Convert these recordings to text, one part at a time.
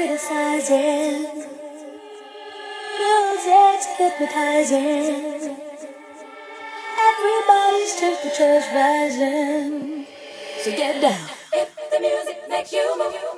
criticizing. Music's hypnotizing. Everybody's temperature's rising. So get down. If the music makes you move.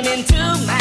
Make that move